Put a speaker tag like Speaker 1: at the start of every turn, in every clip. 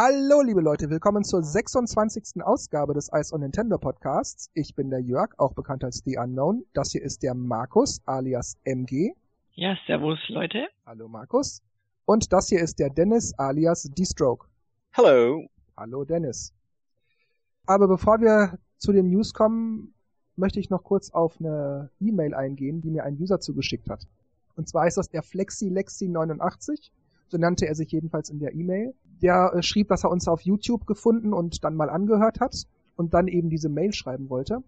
Speaker 1: Hallo, liebe Leute, willkommen zur 26. Ausgabe des Ice on Nintendo Podcasts. Ich bin der Jörg, auch bekannt als The Unknown. Das hier ist der Markus, alias MG.
Speaker 2: Ja, servus, Leute.
Speaker 1: Hallo, Markus. Und das hier ist der Dennis, alias D-Stroke.
Speaker 3: Hallo.
Speaker 1: Hallo, Dennis. Aber bevor wir zu den News kommen, möchte ich noch kurz auf eine E-Mail eingehen, die mir ein User zugeschickt hat. Und zwar ist das der FlexiLexi89 so nannte er sich jedenfalls in der E-Mail. Der äh, schrieb, dass er uns auf YouTube gefunden und dann mal angehört hat und dann eben diese Mail schreiben wollte.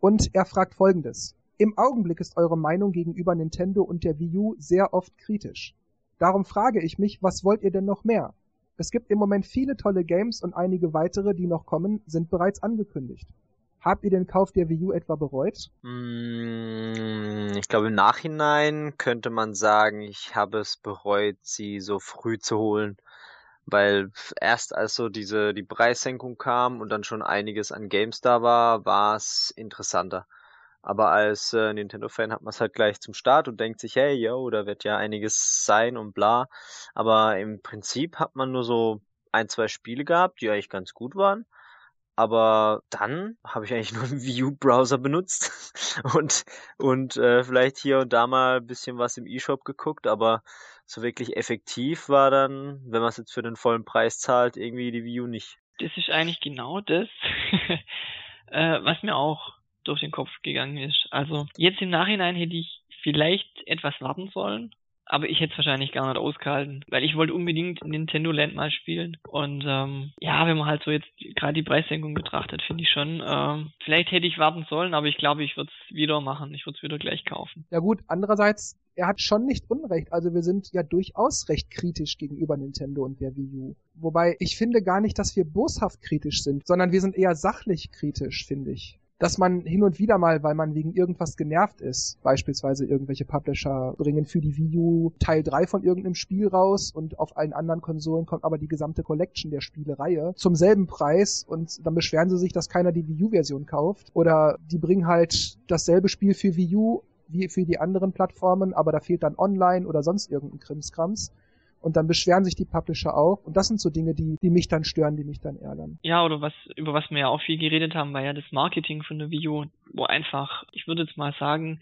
Speaker 1: Und er fragt folgendes. Im Augenblick ist eure Meinung gegenüber Nintendo und der Wii U sehr oft kritisch. Darum frage ich mich, was wollt ihr denn noch mehr? Es gibt im Moment viele tolle Games und einige weitere, die noch kommen, sind bereits angekündigt. Habt ihr den Kauf der Wii U etwa bereut?
Speaker 3: Mm, ich glaube, im Nachhinein könnte man sagen, ich habe es bereut, sie so früh zu holen. Weil erst als so diese, die Preissenkung kam und dann schon einiges an Games da war, war es interessanter. Aber als äh, Nintendo-Fan hat man es halt gleich zum Start und denkt sich, hey, yo, da wird ja einiges sein und bla. Aber im Prinzip hat man nur so ein, zwei Spiele gehabt, die eigentlich ganz gut waren. Aber dann habe ich eigentlich nur einen View-Browser benutzt und, und äh, vielleicht hier und da mal ein bisschen was im E-Shop geguckt, aber so wirklich effektiv war dann, wenn man es jetzt für den vollen Preis zahlt, irgendwie die View nicht.
Speaker 2: Das ist eigentlich genau das, äh, was mir auch durch den Kopf gegangen ist. Also jetzt im Nachhinein hätte ich vielleicht etwas warten sollen, aber ich hätte es wahrscheinlich gar nicht ausgehalten, weil ich wollte unbedingt Nintendo Land mal spielen. Und ähm, ja, wenn man halt so jetzt gerade die Preissenkung betrachtet, finde ich schon, ähm, vielleicht hätte ich warten sollen, aber ich glaube, ich würde es wieder machen. Ich würde es wieder gleich kaufen.
Speaker 1: Ja gut, andererseits, er hat schon nicht Unrecht. Also wir sind ja durchaus recht kritisch gegenüber Nintendo und der Wii U. Wobei ich finde gar nicht, dass wir boshaft kritisch sind, sondern wir sind eher sachlich kritisch, finde ich dass man hin und wieder mal, weil man wegen irgendwas genervt ist, beispielsweise irgendwelche Publisher bringen für die Wii U Teil 3 von irgendeinem Spiel raus und auf allen anderen Konsolen kommt aber die gesamte Collection der Spielereihe zum selben Preis und dann beschweren sie sich, dass keiner die Wii U-Version kauft. Oder die bringen halt dasselbe Spiel für Wii U wie für die anderen Plattformen, aber da fehlt dann online oder sonst irgendein Krimskrams und dann beschweren sich die Publisher auch. Und das sind so Dinge, die, die mich dann stören, die mich dann ärgern.
Speaker 2: Ja, oder was, über was wir ja auch viel geredet haben, war ja das Marketing von der Wii U, wo einfach, ich würde jetzt mal sagen,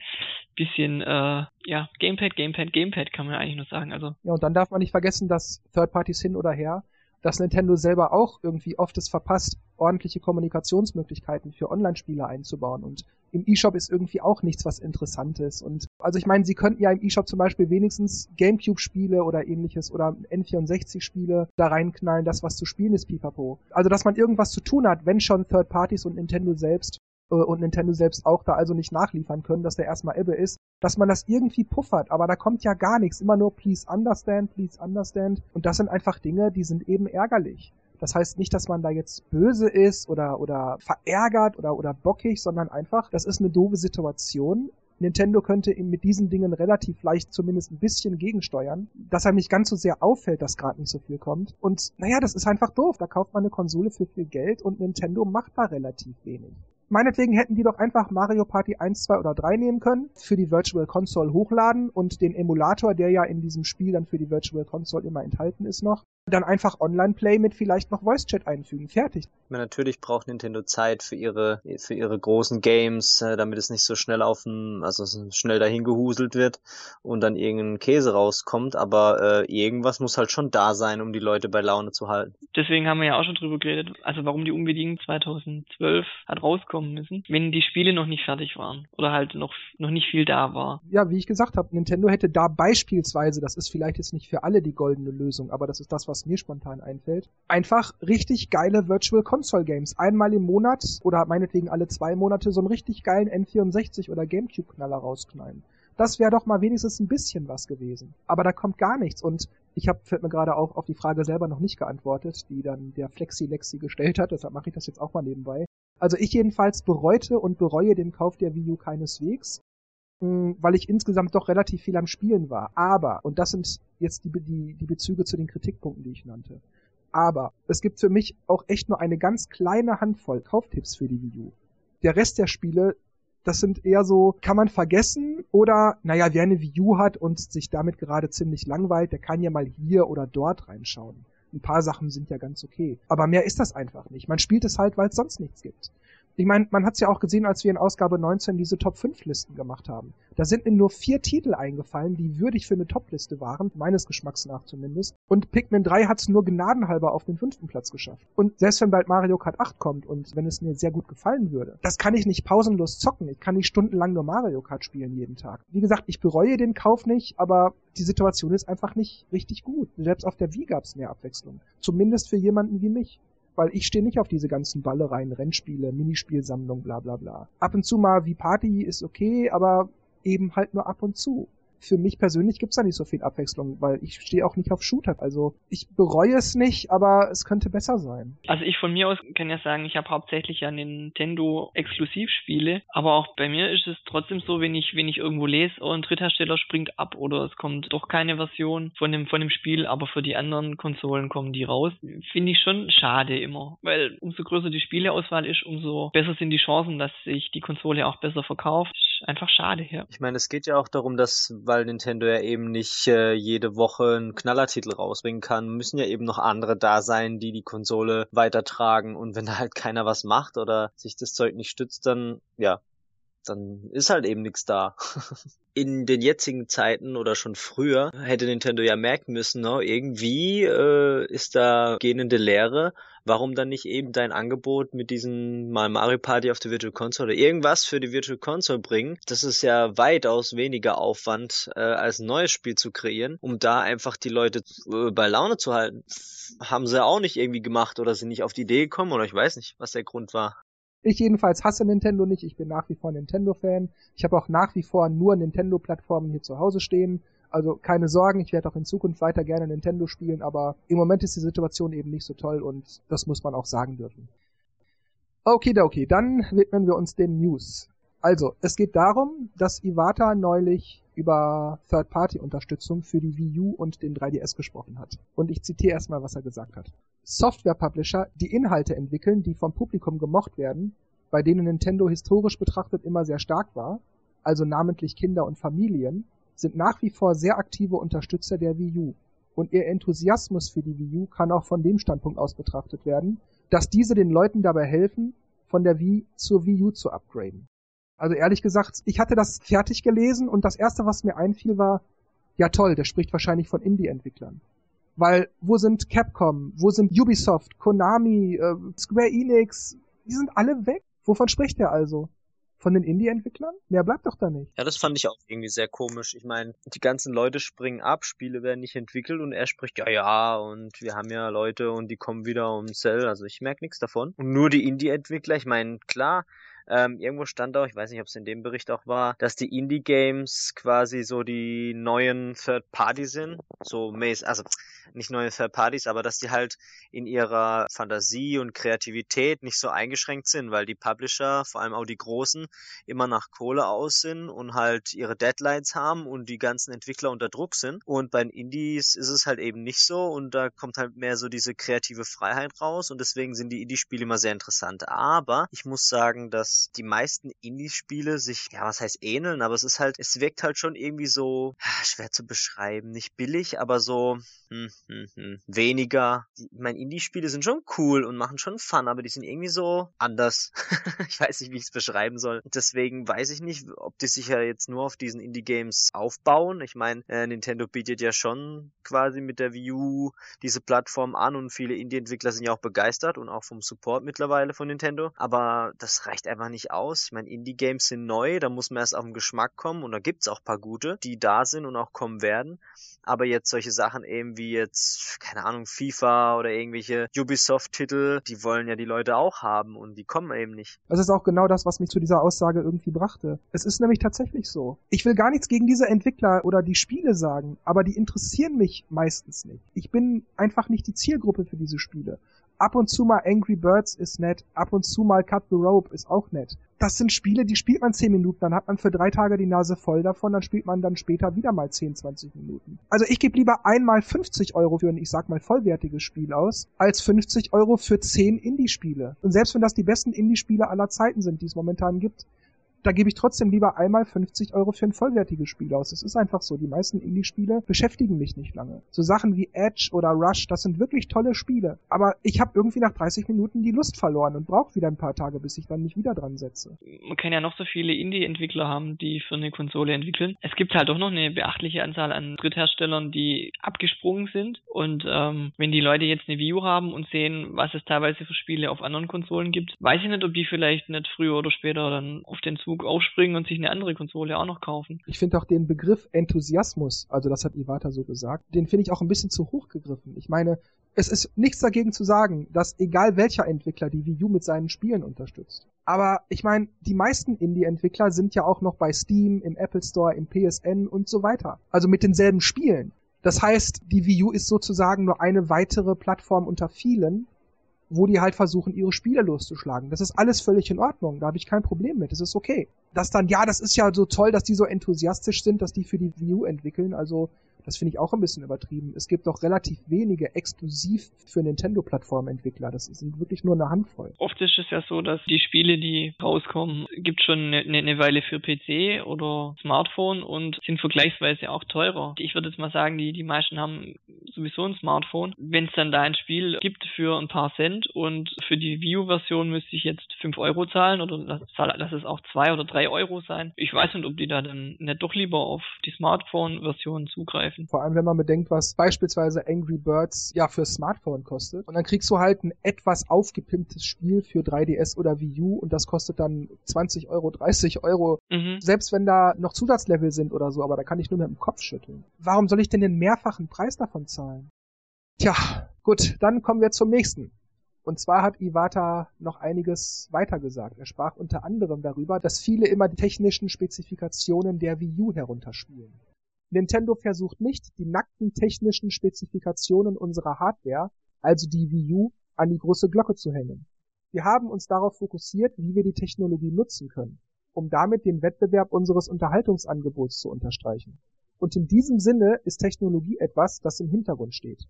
Speaker 2: bisschen, äh, ja, Gamepad, Gamepad, Gamepad kann man eigentlich nur sagen. Also.
Speaker 1: Ja, und dann darf man nicht vergessen, dass Third Parties hin oder her dass Nintendo selber auch irgendwie oft es verpasst, ordentliche Kommunikationsmöglichkeiten für Online-Spieler einzubauen. Und im eShop ist irgendwie auch nichts, was Interessantes. Und also ich meine, sie könnten ja im eShop zum Beispiel wenigstens GameCube-Spiele oder ähnliches oder N64-Spiele da reinknallen, das was zu spielen ist, pipapo. Also dass man irgendwas zu tun hat, wenn schon Third Parties und Nintendo selbst äh, und Nintendo selbst auch da also nicht nachliefern können, dass der erstmal Ebbe ist, dass man das irgendwie puffert, aber da kommt ja gar nichts, immer nur please understand, please understand und das sind einfach Dinge, die sind eben ärgerlich. Das heißt nicht, dass man da jetzt böse ist oder, oder verärgert oder, oder bockig, sondern einfach, das ist eine doofe Situation. Nintendo könnte ihm mit diesen Dingen relativ leicht zumindest ein bisschen gegensteuern, dass einem nicht ganz so sehr auffällt, dass gerade nicht so viel kommt. Und naja, das ist einfach doof. Da kauft man eine Konsole für viel Geld und Nintendo macht da relativ wenig. Meinetwegen hätten die doch einfach Mario Party 1, 2 oder 3 nehmen können, für die Virtual Console hochladen und den Emulator, der ja in diesem Spiel dann für die Virtual Console immer enthalten ist noch, dann einfach Online-Play mit vielleicht noch Voice-Chat einfügen. Fertig.
Speaker 3: Ja, natürlich braucht Nintendo Zeit für ihre, für ihre großen Games, äh, damit es nicht so schnell auf dem, also schnell dahin gehuselt wird und dann irgendein Käse rauskommt, aber äh, irgendwas muss halt schon da sein, um die Leute bei Laune zu halten.
Speaker 2: Deswegen haben wir ja auch schon drüber geredet, also warum die unbedingt 2012 hat rauskommen müssen, wenn die Spiele noch nicht fertig waren oder halt noch, noch nicht viel da war.
Speaker 1: Ja, wie ich gesagt habe, Nintendo hätte da beispielsweise, das ist vielleicht jetzt nicht für alle die goldene Lösung, aber das ist das, was was mir spontan einfällt. Einfach richtig geile Virtual Console Games. Einmal im Monat oder meinetwegen alle zwei Monate so einen richtig geilen N64 oder Gamecube Knaller rausknallen. Das wäre doch mal wenigstens ein bisschen was gewesen. Aber da kommt gar nichts und ich habe fällt mir gerade auch auf die Frage selber noch nicht geantwortet, die dann der Flexi Lexi gestellt hat, deshalb mache ich das jetzt auch mal nebenbei. Also ich jedenfalls bereute und bereue den Kauf der Wii U keineswegs weil ich insgesamt doch relativ viel am Spielen war. Aber, und das sind jetzt die, die, die Bezüge zu den Kritikpunkten, die ich nannte. Aber es gibt für mich auch echt nur eine ganz kleine Handvoll Kauftipps für die Wii U. Der Rest der Spiele, das sind eher so, kann man vergessen oder, naja, wer eine Wii U hat und sich damit gerade ziemlich langweilt, der kann ja mal hier oder dort reinschauen. Ein paar Sachen sind ja ganz okay. Aber mehr ist das einfach nicht. Man spielt es halt, weil es sonst nichts gibt. Ich meine, man hat es ja auch gesehen, als wir in Ausgabe 19 diese Top 5 Listen gemacht haben. Da sind mir nur vier Titel eingefallen, die würdig für eine Top-Liste waren, meines Geschmacks nach zumindest. Und Pikmin 3 hat es nur gnadenhalber auf den fünften Platz geschafft. Und selbst wenn bald Mario Kart 8 kommt und wenn es mir sehr gut gefallen würde, das kann ich nicht pausenlos zocken. Ich kann nicht stundenlang nur Mario Kart spielen jeden Tag. Wie gesagt, ich bereue den Kauf nicht, aber die Situation ist einfach nicht richtig gut. Selbst auf der Wii gab es mehr Abwechslung. Zumindest für jemanden wie mich weil ich stehe nicht auf diese ganzen Ballereien, Rennspiele, Minispielsammlung, bla bla bla. Ab und zu mal wie Party ist okay, aber eben halt nur ab und zu für mich persönlich gibt's da nicht so viel Abwechslung, weil ich stehe auch nicht auf Shooter. Also ich bereue es nicht, aber es könnte besser sein.
Speaker 2: Also ich von mir aus kann ja sagen, ich habe hauptsächlich ja Nintendo Exklusivspiele, aber auch bei mir ist es trotzdem so, wenn ich wenn ich irgendwo lese, oh, ein Dritthersteller springt ab oder es kommt doch keine Version von dem von dem Spiel, aber für die anderen Konsolen kommen die raus, finde ich schon schade immer, weil umso größer die Spieleauswahl ist, umso besser sind die Chancen, dass sich die Konsole auch besser verkauft. Einfach schade, ja.
Speaker 3: Ich meine, es geht ja auch darum, dass weil Nintendo ja eben nicht äh, jede Woche einen Knallertitel rausbringen kann, müssen ja eben noch andere da sein, die die Konsole weitertragen. Und wenn da halt keiner was macht oder sich das Zeug nicht stützt, dann ja, dann ist halt eben nichts da. In den jetzigen Zeiten oder schon früher hätte Nintendo ja merken müssen, no, ne, irgendwie äh, ist da gähnende Leere. Warum dann nicht eben dein Angebot mit diesem mal Mario Party auf der Virtual Console oder irgendwas für die Virtual Console bringen? Das ist ja weitaus weniger Aufwand, äh, als ein neues Spiel zu kreieren, um da einfach die Leute äh, bei Laune zu halten. Haben sie auch nicht irgendwie gemacht oder sind nicht auf die Idee gekommen oder ich weiß nicht, was der Grund war.
Speaker 1: Ich jedenfalls hasse Nintendo nicht. Ich bin nach wie vor Nintendo-Fan. Ich habe auch nach wie vor nur Nintendo-Plattformen hier zu Hause stehen. Also keine Sorgen, ich werde auch in Zukunft weiter gerne Nintendo spielen, aber im Moment ist die Situation eben nicht so toll und das muss man auch sagen dürfen. Okay, okay, dann widmen wir uns den News. Also, es geht darum, dass Iwata neulich über Third-Party-Unterstützung für die Wii U und den 3DS gesprochen hat. Und ich zitiere erstmal, was er gesagt hat. Software-Publisher, die Inhalte entwickeln, die vom Publikum gemocht werden, bei denen Nintendo historisch betrachtet immer sehr stark war, also namentlich Kinder und Familien, sind nach wie vor sehr aktive Unterstützer der Wii U. Und ihr Enthusiasmus für die Wii U kann auch von dem Standpunkt aus betrachtet werden, dass diese den Leuten dabei helfen, von der Wii zur Wii U zu upgraden. Also ehrlich gesagt, ich hatte das fertig gelesen und das erste, was mir einfiel, war, ja toll, der spricht wahrscheinlich von Indie-Entwicklern. Weil wo sind Capcom, wo sind Ubisoft, Konami, äh, Square Enix, die sind alle weg. Wovon spricht er also? Von den Indie-Entwicklern? Mehr bleibt doch da nicht.
Speaker 3: Ja, das fand ich auch irgendwie sehr komisch. Ich meine, die ganzen Leute springen ab, Spiele werden nicht entwickelt und er spricht, ja, ja, und wir haben ja Leute und die kommen wieder um Cell. Also ich merke nichts davon. Und nur die Indie-Entwickler, ich meine, klar, ähm, irgendwo stand auch, ich weiß nicht, ob es in dem Bericht auch war, dass die Indie-Games quasi so die neuen Third Party sind. So mäßig, also nicht neue Third Parties, aber dass die halt in ihrer Fantasie und Kreativität nicht so eingeschränkt sind, weil die Publisher, vor allem auch die großen, immer nach Kohle aus sind und halt ihre Deadlines haben und die ganzen Entwickler unter Druck sind. Und bei den Indies ist es halt eben nicht so und da kommt halt mehr so diese kreative Freiheit raus und deswegen sind die Indie-Spiele immer sehr interessant. Aber ich muss sagen, dass die meisten Indie-Spiele sich, ja, was heißt ähneln, aber es ist halt, es wirkt halt schon irgendwie so, schwer zu beschreiben, nicht billig, aber so, hm, hm, hm, weniger. Ich meine, Indie-Spiele sind schon cool und machen schon Fun, aber die sind irgendwie so anders. ich weiß nicht, wie ich es beschreiben soll. Deswegen weiß ich nicht, ob die sich ja jetzt nur auf diesen Indie-Games aufbauen. Ich meine, äh, Nintendo bietet ja schon quasi mit der Wii U diese Plattform an und viele Indie-Entwickler sind ja auch begeistert und auch vom Support mittlerweile von Nintendo. Aber das reicht einfach nicht aus. Ich meine, Indie-Games sind neu, da muss man erst auf den Geschmack kommen und da gibt's auch paar gute, die da sind und auch kommen werden. Aber jetzt solche Sachen eben wie jetzt, keine Ahnung, FIFA oder irgendwelche Ubisoft-Titel, die wollen ja die Leute auch haben und die kommen eben nicht.
Speaker 1: Das ist auch genau das, was mich zu dieser Aussage irgendwie brachte. Es ist nämlich tatsächlich so. Ich will gar nichts gegen diese Entwickler oder die Spiele sagen, aber die interessieren mich meistens nicht. Ich bin einfach nicht die Zielgruppe für diese Spiele. Ab und zu mal Angry Birds ist nett, ab und zu mal Cut the Rope ist auch nett. Das sind Spiele, die spielt man 10 Minuten, dann hat man für drei Tage die Nase voll davon, dann spielt man dann später wieder mal 10, 20 Minuten. Also ich gebe lieber einmal 50 Euro für ein, ich sag mal, vollwertiges Spiel aus, als 50 Euro für 10 Indie-Spiele. Und selbst wenn das die besten Indie-Spiele aller Zeiten sind, die es momentan gibt, da gebe ich trotzdem lieber einmal 50 Euro für ein vollwertiges Spiel aus. Es ist einfach so. Die meisten Indie-Spiele beschäftigen mich nicht lange. So Sachen wie Edge oder Rush, das sind wirklich tolle Spiele. Aber ich habe irgendwie nach 30 Minuten die Lust verloren und brauche wieder ein paar Tage, bis ich dann mich wieder dran setze.
Speaker 2: Man kann ja noch so viele Indie-Entwickler haben, die für eine Konsole entwickeln. Es gibt halt doch noch eine beachtliche Anzahl an Drittherstellern, die abgesprungen sind. Und ähm, wenn die Leute jetzt eine View haben und sehen, was es teilweise für Spiele auf anderen Konsolen gibt, weiß ich nicht, ob die vielleicht nicht früher oder später dann auf den Zug aufspringen und sich eine andere Konsole auch noch kaufen.
Speaker 1: Ich finde auch den Begriff Enthusiasmus, also das hat Iwata so gesagt, den finde ich auch ein bisschen zu hoch gegriffen. Ich meine, es ist nichts dagegen zu sagen, dass egal welcher Entwickler die Wii U mit seinen Spielen unterstützt. Aber ich meine, die meisten Indie-Entwickler sind ja auch noch bei Steam, im Apple Store, im PSN und so weiter. Also mit denselben Spielen. Das heißt, die Wii U ist sozusagen nur eine weitere Plattform unter vielen, wo die halt versuchen, ihre Spiele loszuschlagen. Das ist alles völlig in Ordnung. Da habe ich kein Problem mit. Das ist okay. Dass dann, ja, das ist ja so toll, dass die so enthusiastisch sind, dass die für die Wii U entwickeln. Also das finde ich auch ein bisschen übertrieben. Es gibt doch relativ wenige exklusiv für Nintendo-Plattform-Entwickler. Das sind wirklich nur eine Handvoll.
Speaker 2: Oft ist es ja so, dass die Spiele, die rauskommen, gibt schon eine, eine Weile für PC oder Smartphone und sind vergleichsweise auch teurer. Ich würde jetzt mal sagen, die, die meisten haben sowieso ein Smartphone. Wenn es dann da ein Spiel gibt für ein paar Cent und für die Wii U-Version müsste ich jetzt 5 Euro zahlen oder lass, lass es auch 2 oder 3 Euro sein. Ich weiß nicht, ob die da dann nicht doch lieber auf die Smartphone-Version zugreifen
Speaker 1: greifen. Vor allem, wenn man bedenkt, was beispielsweise Angry Birds ja für Smartphone kostet. Und dann kriegst du halt ein etwas aufgepimptes Spiel für 3DS oder Wii U und das kostet dann 20 Euro, 30 Euro. Mhm. Selbst wenn da noch Zusatzlevel sind oder so, aber da kann ich nur mit dem Kopf schütteln. Warum soll ich denn den mehrfachen Preis davon zahlen? Tja, gut, dann kommen wir zum nächsten. Und zwar hat Iwata noch einiges weitergesagt. Er sprach unter anderem darüber, dass viele immer die technischen Spezifikationen der Wii U herunterspielen. Nintendo versucht nicht, die nackten technischen Spezifikationen unserer Hardware, also die Wii U, an die große Glocke zu hängen. Wir haben uns darauf fokussiert, wie wir die Technologie nutzen können, um damit den Wettbewerb unseres Unterhaltungsangebots zu unterstreichen. Und in diesem Sinne ist Technologie etwas, das im Hintergrund steht.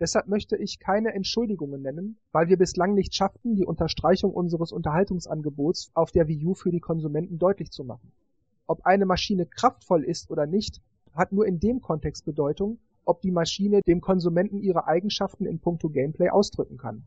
Speaker 1: Deshalb möchte ich keine Entschuldigungen nennen, weil wir bislang nicht schafften, die Unterstreichung unseres Unterhaltungsangebots auf der Wii U für die Konsumenten deutlich zu machen. Ob eine Maschine kraftvoll ist oder nicht, hat nur in dem Kontext Bedeutung, ob die Maschine dem Konsumenten ihre Eigenschaften in puncto Gameplay ausdrücken kann.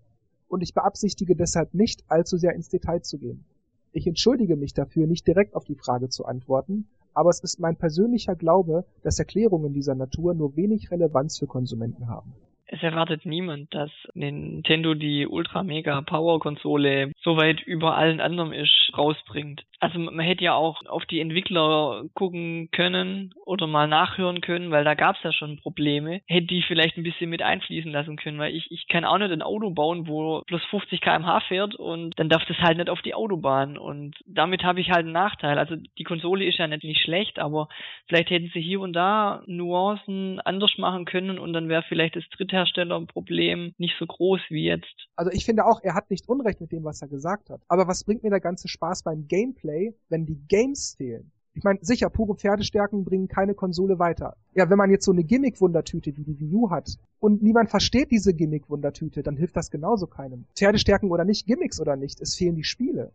Speaker 1: Und ich beabsichtige deshalb nicht, allzu sehr ins Detail zu gehen. Ich entschuldige mich dafür, nicht direkt auf die Frage zu antworten, aber es ist mein persönlicher Glaube, dass Erklärungen dieser Natur nur wenig Relevanz für Konsumenten haben
Speaker 2: es erwartet niemand, dass Nintendo die Ultra Mega Power Konsole so weit über allen anderen ist, rausbringt. Also man hätte ja auch auf die Entwickler gucken können oder mal nachhören können, weil da gab es ja schon Probleme. Hätte die vielleicht ein bisschen mit einfließen lassen können, weil ich, ich kann auch nicht ein Auto bauen, wo plus 50 km/h fährt und dann darf das halt nicht auf die Autobahn und damit habe ich halt einen Nachteil. Also die Konsole ist ja nicht, nicht schlecht, aber vielleicht hätten sie hier und da Nuancen anders machen können und dann wäre vielleicht das Drittherstellerproblem nicht so groß wie jetzt.
Speaker 1: Also ich finde auch, er hat nicht Unrecht mit dem, was er gesagt hat. Aber was bringt mir der ganze Spaß beim Gameplay? Gameplay, wenn die Games fehlen. Ich meine, sicher, pure Pferdestärken bringen keine Konsole weiter. Ja, wenn man jetzt so eine Gimmick-Wundertüte wie die Wii U hat und niemand versteht diese Gimmick-Wundertüte, dann hilft das genauso keinem. Pferdestärken oder nicht, Gimmicks oder nicht, es fehlen die Spiele.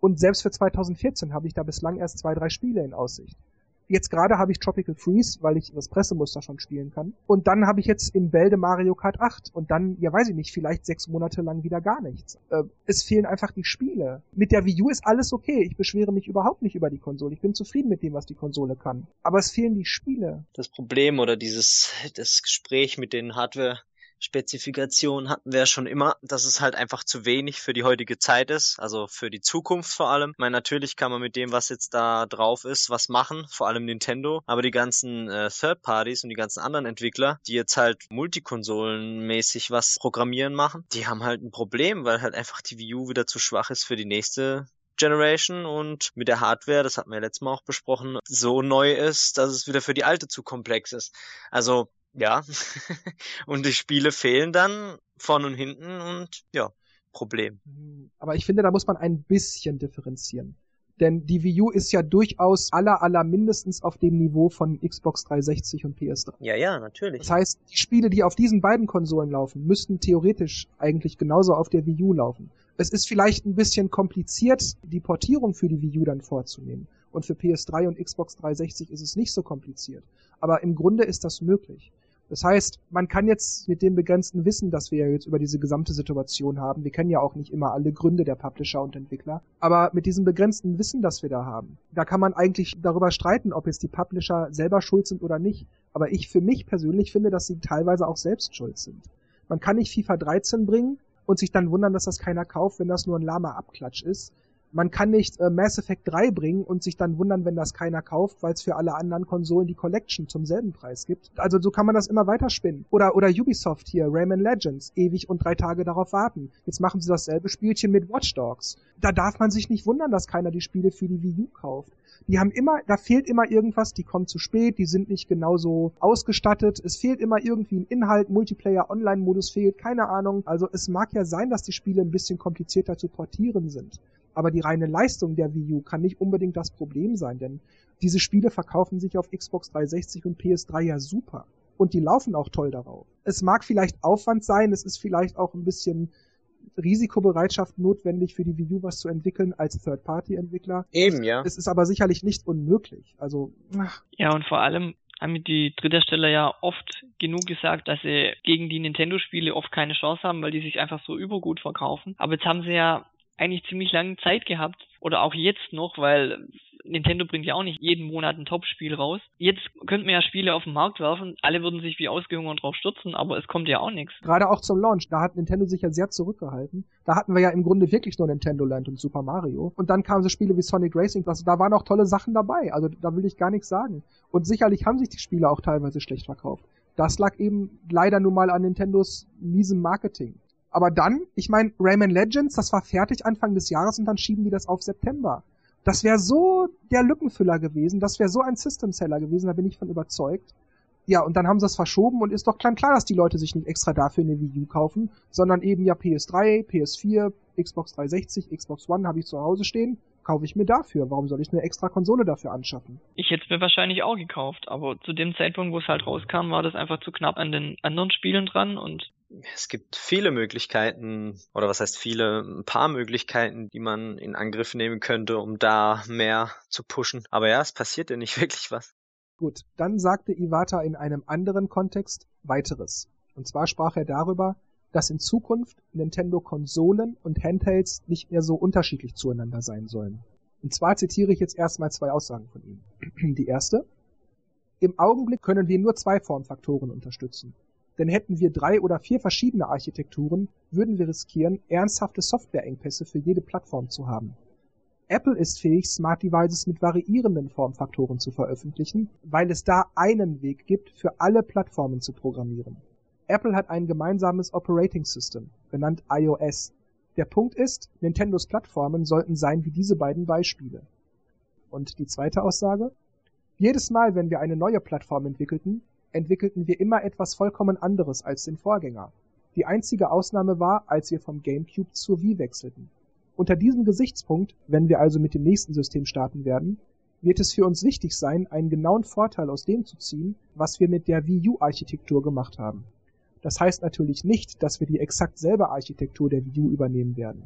Speaker 1: Und selbst für 2014 habe ich da bislang erst zwei, drei Spiele in Aussicht. Jetzt gerade habe ich Tropical Freeze, weil ich das Pressemuster schon spielen kann. Und dann habe ich jetzt in Bälde Mario Kart 8 und dann, ja weiß ich nicht, vielleicht sechs Monate lang wieder gar nichts. Äh, es fehlen einfach die Spiele. Mit der Wii U ist alles okay. Ich beschwere mich überhaupt nicht über die Konsole. Ich bin zufrieden mit dem, was die Konsole kann. Aber es fehlen die Spiele.
Speaker 3: Das Problem oder dieses, das Gespräch mit den Hardware Spezifikation hatten wir ja schon immer, dass es halt einfach zu wenig für die heutige Zeit ist, also für die Zukunft vor allem. Ich meine, natürlich kann man mit dem, was jetzt da drauf ist, was machen, vor allem Nintendo, aber die ganzen äh, Third Parties und die ganzen anderen Entwickler, die jetzt halt multikonsolenmäßig was programmieren machen, die haben halt ein Problem, weil halt einfach die Wii U wieder zu schwach ist für die nächste Generation und mit der Hardware, das hatten wir letztes Mal auch besprochen, so neu ist, dass es wieder für die alte zu komplex ist. Also ja. und die Spiele fehlen dann vorn und hinten und ja, Problem.
Speaker 1: Aber ich finde, da muss man ein bisschen differenzieren. Denn die Wii U ist ja durchaus aller aller mindestens auf dem Niveau von Xbox 360 und PS3.
Speaker 3: Ja, ja, natürlich.
Speaker 1: Das heißt, die Spiele, die auf diesen beiden Konsolen laufen, müssten theoretisch eigentlich genauso auf der Wii U laufen. Es ist vielleicht ein bisschen kompliziert, die Portierung für die Wii U dann vorzunehmen. Und für PS3 und Xbox 360 ist es nicht so kompliziert. Aber im Grunde ist das möglich. Das heißt, man kann jetzt mit dem begrenzten Wissen, das wir jetzt über diese gesamte Situation haben, wir kennen ja auch nicht immer alle Gründe der Publisher und Entwickler, aber mit diesem begrenzten Wissen, das wir da haben, da kann man eigentlich darüber streiten, ob jetzt die Publisher selber schuld sind oder nicht. Aber ich für mich persönlich finde, dass sie teilweise auch selbst schuld sind. Man kann nicht FIFA 13 bringen und sich dann wundern, dass das keiner kauft, wenn das nur ein lahmer Abklatsch ist man kann nicht äh, Mass Effect 3 bringen und sich dann wundern, wenn das keiner kauft, weil es für alle anderen Konsolen die Collection zum selben Preis gibt. Also so kann man das immer weiterspinnen. Oder, oder Ubisoft hier, Rayman Legends, ewig und drei Tage darauf warten. Jetzt machen sie dasselbe Spielchen mit Watch Dogs. Da darf man sich nicht wundern, dass keiner die Spiele für die Wii U kauft. Die haben immer, da fehlt immer irgendwas, die kommen zu spät, die sind nicht genauso ausgestattet, es fehlt immer irgendwie ein Inhalt, Multiplayer, Online-Modus fehlt, keine Ahnung. Also es mag ja sein, dass die Spiele ein bisschen komplizierter zu portieren sind. Aber die reine Leistung der Wii U kann nicht unbedingt das Problem sein, denn diese Spiele verkaufen sich auf Xbox 360 und PS3 ja super. Und die laufen auch toll darauf. Es mag vielleicht Aufwand sein, es ist vielleicht auch ein bisschen Risikobereitschaft notwendig für die Wii U was zu entwickeln als Third-Party-Entwickler.
Speaker 3: Eben, ja.
Speaker 1: Es ist aber sicherlich nicht unmöglich. Also. Ach.
Speaker 2: Ja, und vor allem haben die Dritthersteller ja oft genug gesagt, dass sie gegen die Nintendo-Spiele oft keine Chance haben, weil die sich einfach so übergut verkaufen. Aber jetzt haben sie ja eigentlich ziemlich lange Zeit gehabt oder auch jetzt noch, weil Nintendo bringt ja auch nicht jeden Monat ein Top-Spiel raus. Jetzt könnten wir ja Spiele auf den Markt werfen, alle würden sich wie ausgehungert drauf stürzen, aber es kommt ja auch nichts.
Speaker 1: Gerade auch zum Launch, da hat Nintendo sich ja sehr zurückgehalten. Da hatten wir ja im Grunde wirklich nur Nintendo Land und Super Mario. Und dann kamen so Spiele wie Sonic Racing, also da waren auch tolle Sachen dabei, also da will ich gar nichts sagen. Und sicherlich haben sich die Spiele auch teilweise schlecht verkauft. Das lag eben leider nun mal an Nintendos miesem Marketing. Aber dann, ich meine, Rayman Legends, das war fertig Anfang des Jahres und dann schieben die das auf September. Das wäre so der Lückenfüller gewesen, das wäre so ein System Seller gewesen, da bin ich von überzeugt. Ja, und dann haben sie es verschoben und ist doch klar, klar, dass die Leute sich nicht extra dafür eine Wii U kaufen, sondern eben ja PS3, PS4, Xbox 360, Xbox One habe ich zu Hause stehen, kaufe ich mir dafür. Warum soll ich eine extra Konsole dafür anschaffen?
Speaker 2: Ich hätte es mir wahrscheinlich auch gekauft, aber zu dem Zeitpunkt, wo es halt rauskam, war das einfach zu knapp an den anderen Spielen dran und
Speaker 3: es gibt viele Möglichkeiten, oder was heißt viele, ein paar Möglichkeiten, die man in Angriff nehmen könnte, um da mehr zu pushen. Aber ja, es passiert ja nicht wirklich was.
Speaker 1: Gut, dann sagte Iwata in einem anderen Kontext weiteres. Und zwar sprach er darüber, dass in Zukunft Nintendo-Konsolen und Handhelds nicht mehr so unterschiedlich zueinander sein sollen. Und zwar zitiere ich jetzt erstmal zwei Aussagen von ihm. Die erste. Im Augenblick können wir nur zwei Formfaktoren unterstützen. Denn hätten wir drei oder vier verschiedene Architekturen, würden wir riskieren, ernsthafte Softwareengpässe für jede Plattform zu haben. Apple ist fähig, Smart Devices mit variierenden Formfaktoren zu veröffentlichen, weil es da einen Weg gibt, für alle Plattformen zu programmieren. Apple hat ein gemeinsames Operating System, benannt iOS. Der Punkt ist, Nintendos Plattformen sollten sein wie diese beiden Beispiele. Und die zweite Aussage? Jedes Mal, wenn wir eine neue Plattform entwickelten, entwickelten wir immer etwas vollkommen anderes als den Vorgänger. Die einzige Ausnahme war, als wir vom GameCube zur Wii wechselten. Unter diesem Gesichtspunkt, wenn wir also mit dem nächsten System starten werden, wird es für uns wichtig sein, einen genauen Vorteil aus dem zu ziehen, was wir mit der Wii U-Architektur gemacht haben. Das heißt natürlich nicht, dass wir die exakt selbe Architektur der Wii U übernehmen werden.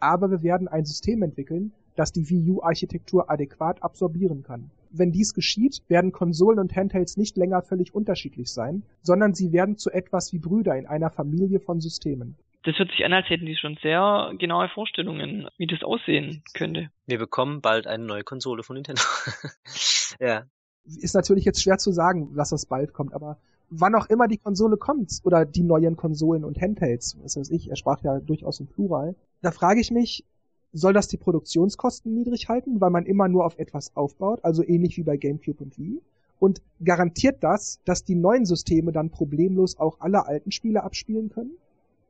Speaker 1: Aber wir werden ein System entwickeln, das die Wii U-Architektur adäquat absorbieren kann. Wenn dies geschieht, werden Konsolen und Handhelds nicht länger völlig unterschiedlich sein, sondern sie werden zu etwas wie Brüder in einer Familie von Systemen.
Speaker 2: Das hört sich an, als hätten die schon sehr genaue Vorstellungen, wie das aussehen könnte.
Speaker 3: Wir bekommen bald eine neue Konsole von Nintendo. ja.
Speaker 1: Ist natürlich jetzt schwer zu sagen, dass das bald kommt, aber wann auch immer die Konsole kommt oder die neuen Konsolen und Handhelds, was weiß ich, er sprach ja durchaus im Plural, da frage ich mich, soll das die Produktionskosten niedrig halten, weil man immer nur auf etwas aufbaut, also ähnlich wie bei GameCube und Wii? Und garantiert das, dass die neuen Systeme dann problemlos auch alle alten Spiele abspielen können?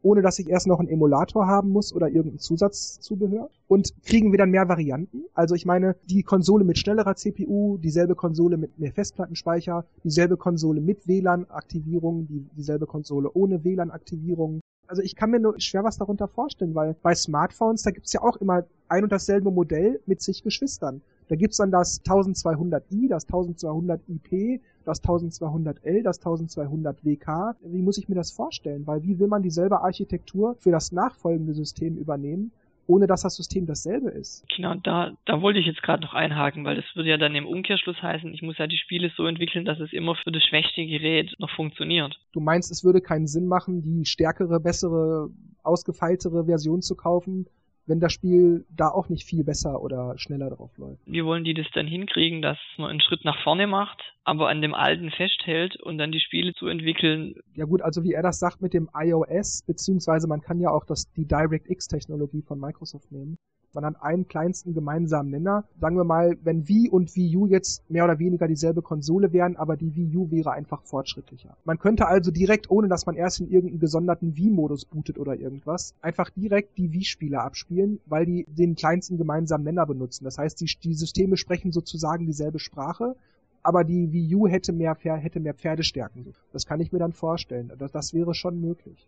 Speaker 1: Ohne dass ich erst noch einen Emulator haben muss oder irgendein Zusatzzubehör? Und kriegen wir dann mehr Varianten? Also ich meine, die Konsole mit schnellerer CPU, dieselbe Konsole mit mehr Festplattenspeicher, dieselbe Konsole mit WLAN-Aktivierung, die, dieselbe Konsole ohne WLAN-Aktivierung, Also ich kann mir nur schwer was darunter vorstellen, weil bei Smartphones, da gibt's ja auch immer ein und dasselbe Modell mit zig Geschwistern. Da gibt's dann das 1200i, das 1200ip, das 1200L, das 1200WK. Wie muss ich mir das vorstellen? Weil wie will man dieselbe Architektur für das nachfolgende System übernehmen? Ohne dass das System dasselbe ist.
Speaker 2: Genau, da, da wollte ich jetzt gerade noch einhaken, weil das würde ja dann im Umkehrschluss heißen, ich muss ja die Spiele so entwickeln, dass es immer für das schwächste Gerät noch funktioniert.
Speaker 1: Du meinst, es würde keinen Sinn machen, die stärkere, bessere, ausgefeiltere Version zu kaufen, wenn das Spiel da auch nicht viel besser oder schneller drauf läuft.
Speaker 2: Wie wollen die das dann hinkriegen, dass man einen Schritt nach vorne macht, aber an dem Alten festhält und dann die Spiele zu entwickeln?
Speaker 1: Ja gut, also wie er das sagt mit dem iOS, beziehungsweise man kann ja auch das, die DirectX-Technologie von Microsoft nehmen man hat einen kleinsten gemeinsamen Nenner. Sagen wir mal, wenn Wii und Wii U jetzt mehr oder weniger dieselbe Konsole wären, aber die Wii U wäre einfach fortschrittlicher. Man könnte also direkt, ohne dass man erst in irgendeinen gesonderten Wii-Modus bootet oder irgendwas, einfach direkt die Wii-Spiele abspielen, weil die den kleinsten gemeinsamen Nenner benutzen. Das heißt, die, die Systeme sprechen sozusagen dieselbe Sprache aber die Wii U hätte mehr, hätte mehr Pferdestärken. Das kann ich mir dann vorstellen. Das, das wäre schon möglich.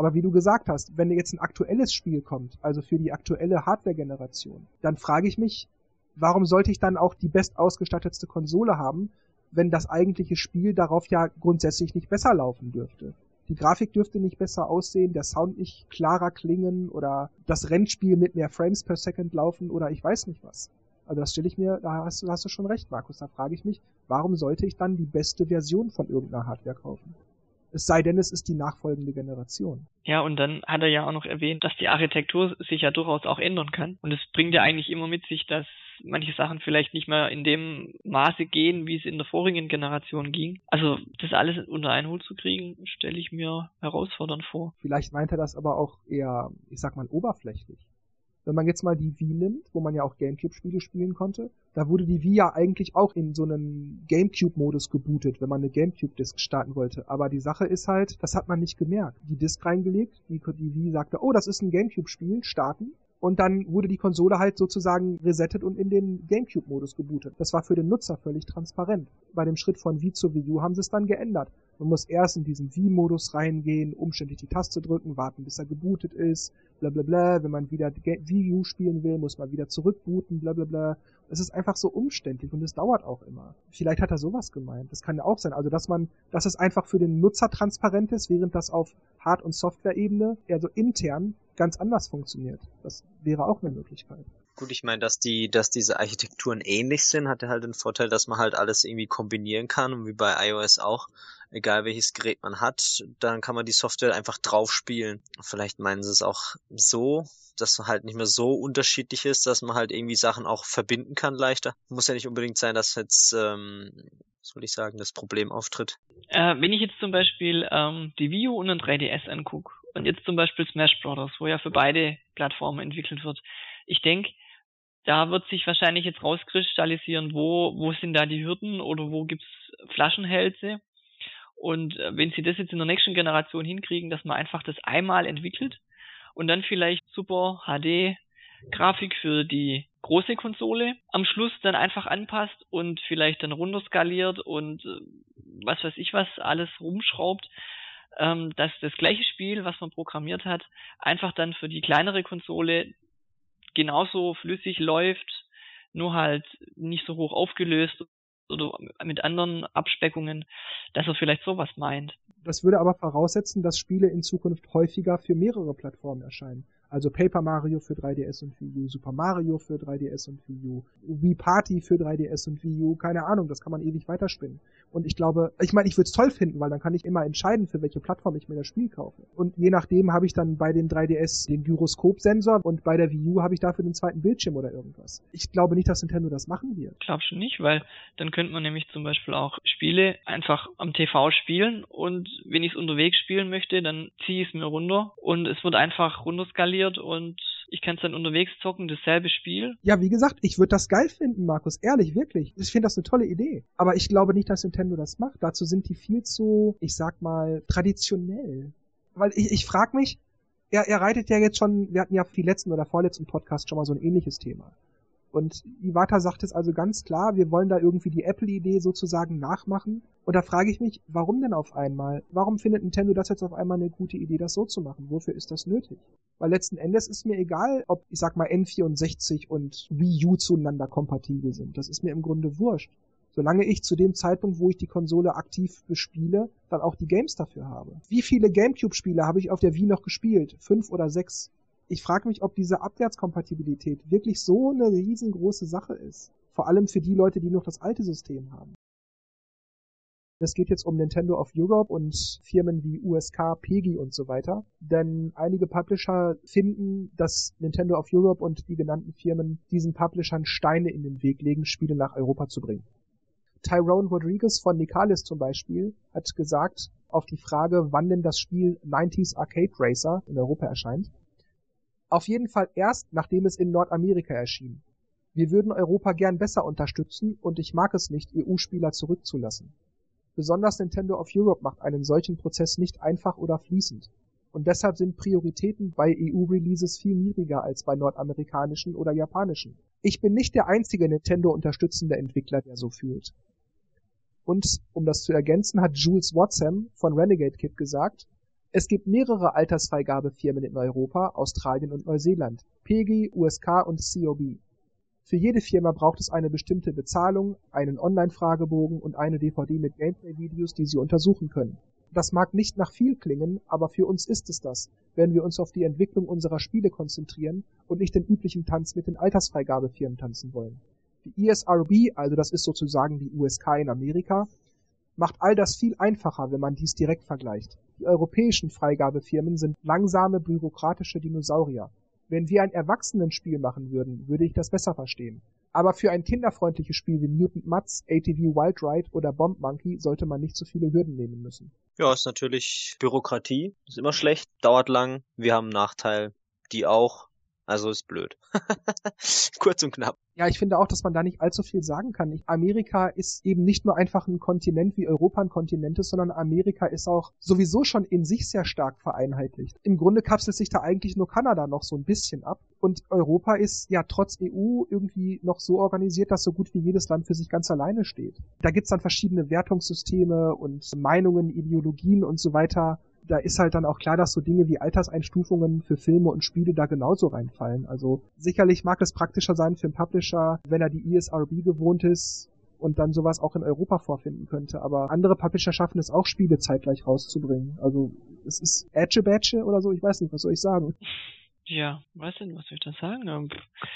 Speaker 1: Aber wie du gesagt hast, wenn jetzt ein aktuelles Spiel kommt, also für die aktuelle Hardware-Generation, dann frage ich mich, warum sollte ich dann auch die bestausgestattetste Konsole haben, wenn das eigentliche Spiel darauf ja grundsätzlich nicht besser laufen dürfte? Die Grafik dürfte nicht besser aussehen, der Sound nicht klarer klingen oder das Rennspiel mit mehr Frames per Second laufen oder ich weiß nicht was. Also das stelle ich mir, da hast hast du schon recht, Markus. Da frage ich mich, warum sollte ich dann die beste Version von irgendeiner Hardware kaufen? Es sei denn, es ist die nachfolgende Generation.
Speaker 2: Ja, und dann hat er ja auch noch erwähnt, dass die Architektur sich ja durchaus auch ändern kann. Und es bringt ja eigentlich immer mit sich, dass manche Sachen vielleicht nicht mehr in dem Maße gehen, wie es in der vorigen Generation ging. Also das alles unter einen Hut zu kriegen, stelle ich mir herausfordernd vor.
Speaker 1: Vielleicht meint er das aber auch eher, ich sag mal, oberflächlich. Wenn man jetzt mal die Wii nimmt, wo man ja auch Gamecube-Spiele spielen konnte, da wurde die Wii ja eigentlich auch in so einen Gamecube-Modus gebootet, wenn man eine Gamecube-Disk starten wollte. Aber die Sache ist halt, das hat man nicht gemerkt. Die Disk reingelegt, die, die Wii sagte, oh, das ist ein Gamecube-Spiel, starten. Und dann wurde die Konsole halt sozusagen resettet und in den Gamecube-Modus gebootet. Das war für den Nutzer völlig transparent. Bei dem Schritt von Wii zu Wii U haben sie es dann geändert. Man muss erst in diesen Wii-Modus reingehen, umständlich die Taste drücken, warten, bis er gebootet ist, bla bla bla. Wenn man wieder Wii U spielen will, muss man wieder zurückbooten, bla bla bla. Es ist einfach so umständlich und es dauert auch immer. Vielleicht hat er sowas gemeint. Das kann ja auch sein. Also, dass man, dass es einfach für den Nutzer transparent ist, während das auf Hard- und Software-Ebene, eher so intern, ganz anders funktioniert. Das wäre auch eine Möglichkeit.
Speaker 3: Gut, ich meine, dass die, dass diese Architekturen ähnlich sind, hat halt den Vorteil, dass man halt alles irgendwie kombinieren kann und wie bei iOS auch, egal welches Gerät man hat, dann kann man die Software einfach drauf spielen. Vielleicht meinen sie es auch so, dass halt nicht mehr so unterschiedlich ist, dass man halt irgendwie Sachen auch verbinden kann leichter. Muss ja nicht unbedingt sein, dass jetzt, ähm, soll ich sagen, das Problem auftritt.
Speaker 2: Äh, wenn ich jetzt zum Beispiel ähm, die Wii U und ein 3DS angucke und jetzt zum Beispiel Smash Brothers, wo ja für beide Plattformen entwickelt wird, ich denke, da wird sich wahrscheinlich jetzt rauskristallisieren, wo, wo sind da die Hürden oder wo gibt's Flaschenhälse. Und äh, wenn sie das jetzt in der nächsten Generation hinkriegen, dass man einfach das einmal entwickelt und dann vielleicht super HD Grafik für die große Konsole am Schluss dann einfach anpasst und vielleicht dann runterskaliert und äh, was weiß ich was alles rumschraubt, ähm, dass das gleiche Spiel, was man programmiert hat, einfach dann für die kleinere Konsole genauso flüssig läuft, nur halt nicht so hoch aufgelöst oder mit anderen Abspeckungen, dass er vielleicht sowas meint.
Speaker 1: Das würde aber voraussetzen, dass Spiele in Zukunft häufiger für mehrere Plattformen erscheinen. Also Paper Mario für 3DS und Wii U, Super Mario für 3DS und Wii U, Wii Party für 3DS und Wii U, keine Ahnung, das kann man ewig weiterspinnen. Und ich glaube, ich meine, ich würde es toll finden, weil dann kann ich immer entscheiden, für welche Plattform ich mir das Spiel kaufe. Und je nachdem habe ich dann bei dem 3DS den Gyroskop-Sensor und bei der Wii U habe ich dafür den zweiten Bildschirm oder irgendwas. Ich glaube nicht, dass Nintendo das machen wird.
Speaker 2: Ich glaube schon nicht, weil dann könnte man nämlich zum Beispiel auch Spiele einfach am TV spielen und wenn ich es unterwegs spielen möchte, dann ziehe ich es mir runter und es wird einfach runterskaliert und ich kann es dann unterwegs zocken, dasselbe Spiel.
Speaker 1: Ja, wie gesagt, ich würde das geil finden, Markus, ehrlich, wirklich. Ich finde das eine tolle Idee. Aber ich glaube nicht, dass Nintendo das macht. Dazu sind die viel zu, ich sag mal, traditionell. Weil ich, ich frage mich, er, er reitet ja jetzt schon, wir hatten ja die letzten oder vorletzten Podcast schon mal so ein ähnliches Thema. Und Iwata sagt es also ganz klar, wir wollen da irgendwie die Apple-Idee sozusagen nachmachen. Und da frage ich mich, warum denn auf einmal? Warum findet Nintendo das jetzt auf einmal eine gute Idee, das so zu machen? Wofür ist das nötig? Weil letzten Endes ist mir egal, ob, ich sag mal, N64 und Wii U zueinander kompatibel sind. Das ist mir im Grunde wurscht. Solange ich zu dem Zeitpunkt, wo ich die Konsole aktiv bespiele, dann auch die Games dafür habe. Wie viele Gamecube-Spiele habe ich auf der Wii noch gespielt? Fünf oder sechs? Ich frage mich, ob diese Abwärtskompatibilität wirklich so eine riesengroße Sache ist. Vor allem für die Leute, die noch das alte System haben. Es geht jetzt um Nintendo of Europe und Firmen wie USK, PEGI und so weiter. Denn einige Publisher finden, dass Nintendo of Europe und die genannten Firmen diesen Publishern Steine in den Weg legen, Spiele nach Europa zu bringen. Tyrone Rodriguez von Nicalis zum Beispiel hat gesagt, auf die Frage, wann denn das Spiel 90s Arcade Racer in Europa erscheint, auf jeden Fall erst, nachdem es in Nordamerika erschien. Wir würden Europa gern besser unterstützen und ich mag es nicht, EU-Spieler zurückzulassen. Besonders Nintendo of Europe macht einen solchen Prozess nicht einfach oder fließend. Und deshalb sind Prioritäten bei EU-Releases viel niedriger als bei nordamerikanischen oder japanischen. Ich bin nicht der einzige Nintendo unterstützende Entwickler, der so fühlt. Und um das zu ergänzen, hat Jules Watson von Renegade Kid gesagt, es gibt mehrere Altersfreigabefirmen in Europa, Australien und Neuseeland (PEGI, USK und COB). Für jede Firma braucht es eine bestimmte Bezahlung, einen Online-Fragebogen und eine DVD mit Gameplay-Videos, die sie untersuchen können. Das mag nicht nach viel klingen, aber für uns ist es das, wenn wir uns auf die Entwicklung unserer Spiele konzentrieren und nicht den üblichen Tanz mit den Altersfreigabefirmen tanzen wollen. Die ESRB, also das ist sozusagen die USK in Amerika macht all das viel einfacher, wenn man dies direkt vergleicht. Die europäischen Freigabefirmen sind langsame bürokratische Dinosaurier. Wenn wir ein Erwachsenenspiel machen würden, würde ich das besser verstehen. Aber für ein kinderfreundliches Spiel wie Mutant Mutz, ATV Wild Ride oder Bomb Monkey sollte man nicht so viele Hürden nehmen müssen.
Speaker 3: Ja, ist natürlich Bürokratie. Ist immer schlecht, dauert lang. Wir haben einen Nachteil. Die auch. Also ist blöd. Kurz und knapp.
Speaker 1: Ja, ich finde auch, dass man da nicht allzu viel sagen kann. Amerika ist eben nicht nur einfach ein Kontinent wie Europa ein Kontinent ist, sondern Amerika ist auch sowieso schon in sich sehr stark vereinheitlicht. Im Grunde kapselt sich da eigentlich nur Kanada noch so ein bisschen ab. Und Europa ist ja trotz EU irgendwie noch so organisiert, dass so gut wie jedes Land für sich ganz alleine steht. Da gibt's dann verschiedene Wertungssysteme und Meinungen, Ideologien und so weiter da ist halt dann auch klar, dass so Dinge wie Alterseinstufungen für Filme und Spiele da genauso reinfallen. Also sicherlich mag es praktischer sein für einen Publisher, wenn er die ESRB gewohnt ist und dann sowas auch in Europa vorfinden könnte. Aber andere Publisher schaffen es auch, Spiele zeitgleich rauszubringen. Also es ist Edge Badge oder so, ich weiß nicht, was soll ich sagen.
Speaker 2: Ja, weiß nicht, was soll ich da sagen? Ähm,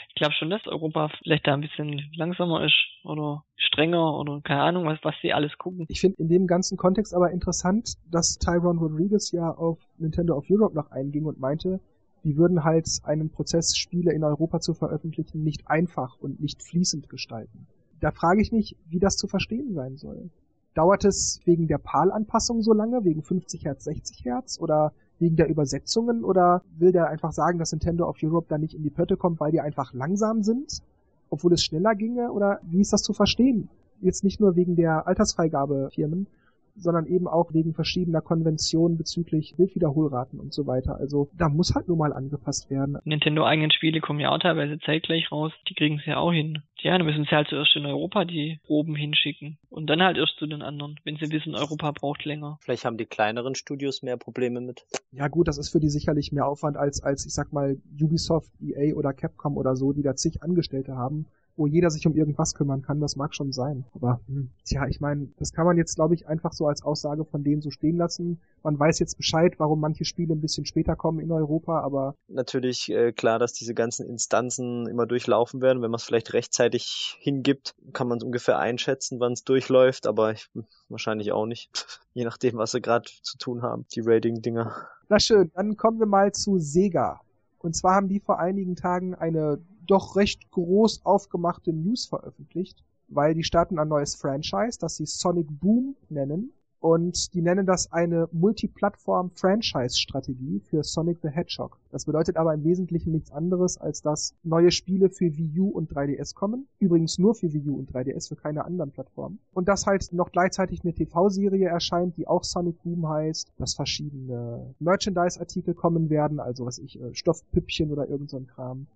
Speaker 2: ich glaube schon, dass Europa vielleicht da ein bisschen langsamer ist oder strenger oder keine Ahnung, was, was sie alles gucken.
Speaker 1: Ich finde in dem ganzen Kontext aber interessant, dass Tyrone Rodriguez ja auf Nintendo of Europe noch einging und meinte, die würden halt einen Prozess, Spiele in Europa zu veröffentlichen, nicht einfach und nicht fließend gestalten. Da frage ich mich, wie das zu verstehen sein soll. Dauert es wegen der PAL-Anpassung so lange, wegen 50 Hertz, 60 Hertz oder wegen der Übersetzungen? Oder will der einfach sagen, dass Nintendo of Europe da nicht in die Pötte kommt, weil die einfach langsam sind, obwohl es schneller ginge? Oder wie ist das zu verstehen? Jetzt nicht nur wegen der Altersfreigabefirmen, sondern eben auch wegen verschiedener Konventionen bezüglich Bildwiederholraten und so weiter. Also da muss halt nur mal angepasst werden.
Speaker 2: Nintendo-eigenen Spiele kommen ja auch teilweise zeitgleich raus. Die kriegen es ja auch hin. Ja, dann müssen sie halt zuerst in Europa die Proben hinschicken und dann halt erst zu den anderen, wenn sie wissen, Europa braucht länger.
Speaker 3: Vielleicht haben die kleineren Studios mehr Probleme mit.
Speaker 1: Ja gut, das ist für die sicherlich mehr Aufwand als, als ich sag mal, Ubisoft, EA oder Capcom oder so, die da zig Angestellte haben wo jeder sich um irgendwas kümmern kann, das mag schon sein. Aber hm, tja, ich meine, das kann man jetzt, glaube ich, einfach so als Aussage von denen so stehen lassen. Man weiß jetzt Bescheid, warum manche Spiele ein bisschen später kommen in Europa, aber
Speaker 3: natürlich äh, klar, dass diese ganzen Instanzen immer durchlaufen werden. Wenn man es vielleicht rechtzeitig hingibt, kann man es ungefähr einschätzen, wann es durchläuft, aber ich, wahrscheinlich auch nicht. Je nachdem, was sie gerade zu tun haben, die Rating-Dinger.
Speaker 1: Na schön, dann kommen wir mal zu Sega. Und zwar haben die vor einigen Tagen eine doch recht groß aufgemachte News veröffentlicht, weil die starten ein neues Franchise, das sie Sonic Boom nennen. Und die nennen das eine Multiplattform-Franchise-Strategie für Sonic the Hedgehog. Das bedeutet aber im Wesentlichen nichts anderes, als dass neue Spiele für Wii U und 3DS kommen. Übrigens nur für Wii U und 3DS, für keine anderen Plattformen. Und dass halt noch gleichzeitig eine TV-Serie erscheint, die auch Sonic Boom heißt, dass verschiedene Merchandise-Artikel kommen werden, also was ich, äh, Stoffpüppchen oder irgend so ein Kram.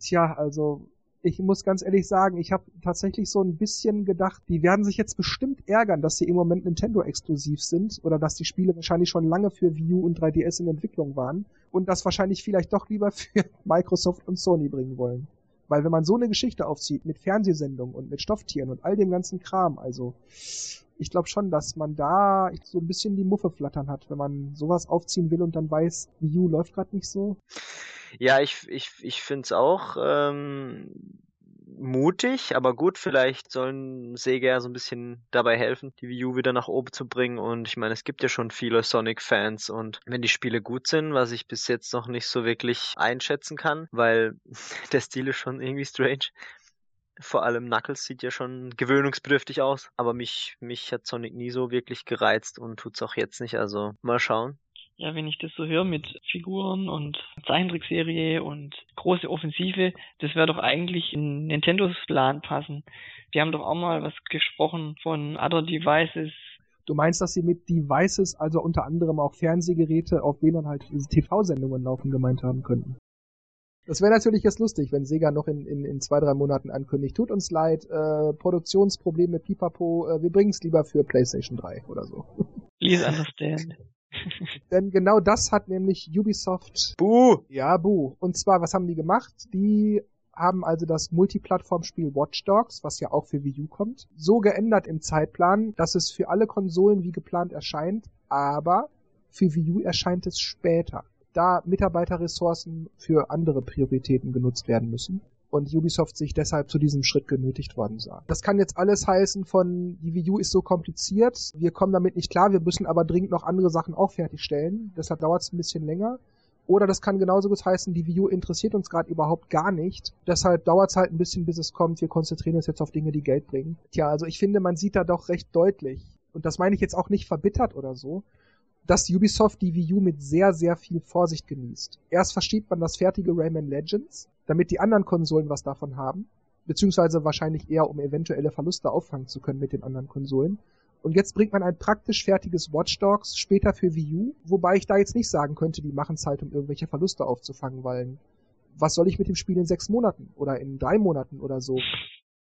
Speaker 1: Tja, also ich muss ganz ehrlich sagen, ich habe tatsächlich so ein bisschen gedacht, die werden sich jetzt bestimmt ärgern, dass sie im Moment Nintendo exklusiv sind oder dass die Spiele wahrscheinlich schon lange für Wii U und 3DS in Entwicklung waren und das wahrscheinlich vielleicht doch lieber für Microsoft und Sony bringen wollen. Weil wenn man so eine Geschichte aufzieht mit Fernsehsendungen und mit Stofftieren und all dem ganzen Kram, also ich glaube schon, dass man da so ein bisschen die Muffe flattern hat, wenn man sowas aufziehen will und dann weiß, Wii U läuft gerade nicht so.
Speaker 3: Ja, ich, ich, ich finde es auch ähm, mutig, aber gut, vielleicht sollen Sega ja so ein bisschen dabei helfen, die Wii U wieder nach oben zu bringen. Und ich meine, es gibt ja schon viele Sonic-Fans und wenn die Spiele gut sind, was ich bis jetzt noch nicht so wirklich einschätzen kann, weil der Stil ist schon irgendwie strange. Vor allem Knuckles sieht ja schon gewöhnungsbedürftig aus, aber mich, mich hat Sonic nie so wirklich gereizt und tut's auch jetzt nicht, also mal schauen
Speaker 2: ja, wenn ich das so höre mit Figuren und Zeichentrickserie und große Offensive, das wäre doch eigentlich in Nintendos Plan passen. Die haben doch auch mal was gesprochen von Other Devices.
Speaker 1: Du meinst, dass sie mit Devices, also unter anderem auch Fernsehgeräte, auf denen halt diese TV-Sendungen laufen, gemeint haben könnten? Das wäre natürlich jetzt lustig, wenn Sega noch in, in, in zwei, drei Monaten ankündigt. Tut uns leid, äh, Produktionsprobleme, pipapo, äh, wir bringen es lieber für PlayStation 3 oder so.
Speaker 2: Please understand.
Speaker 1: Denn genau das hat nämlich Ubisoft.
Speaker 3: Buh!
Speaker 1: Ja, buh. Und zwar, was haben die gemacht? Die haben also das Multiplattform-Spiel Watch Dogs, was ja auch für Wii U kommt, so geändert im Zeitplan, dass es für alle Konsolen wie geplant erscheint, aber für Wii U erscheint es später, da Mitarbeiterressourcen für andere Prioritäten genutzt werden müssen und Ubisoft sich deshalb zu diesem Schritt genötigt worden sah. Das kann jetzt alles heißen von, die Wii U ist so kompliziert, wir kommen damit nicht klar, wir müssen aber dringend noch andere Sachen auch fertigstellen, deshalb dauert es ein bisschen länger. Oder das kann genauso gut heißen, die Wii U interessiert uns gerade überhaupt gar nicht. Deshalb dauert es halt ein bisschen, bis es kommt. Wir konzentrieren uns jetzt auf Dinge, die Geld bringen. Tja, also ich finde, man sieht da doch recht deutlich, und das meine ich jetzt auch nicht verbittert oder so, dass Ubisoft die Wii U mit sehr, sehr viel Vorsicht genießt. Erst versteht man das fertige Rayman Legends, damit die anderen Konsolen was davon haben, beziehungsweise wahrscheinlich eher, um eventuelle Verluste auffangen zu können mit den anderen Konsolen. Und jetzt bringt man ein praktisch fertiges Watch Dogs später für Wii U, wobei ich da jetzt nicht sagen könnte, die machen es halt, um irgendwelche Verluste aufzufangen, weil was soll ich mit dem Spiel in sechs Monaten oder in drei Monaten oder so?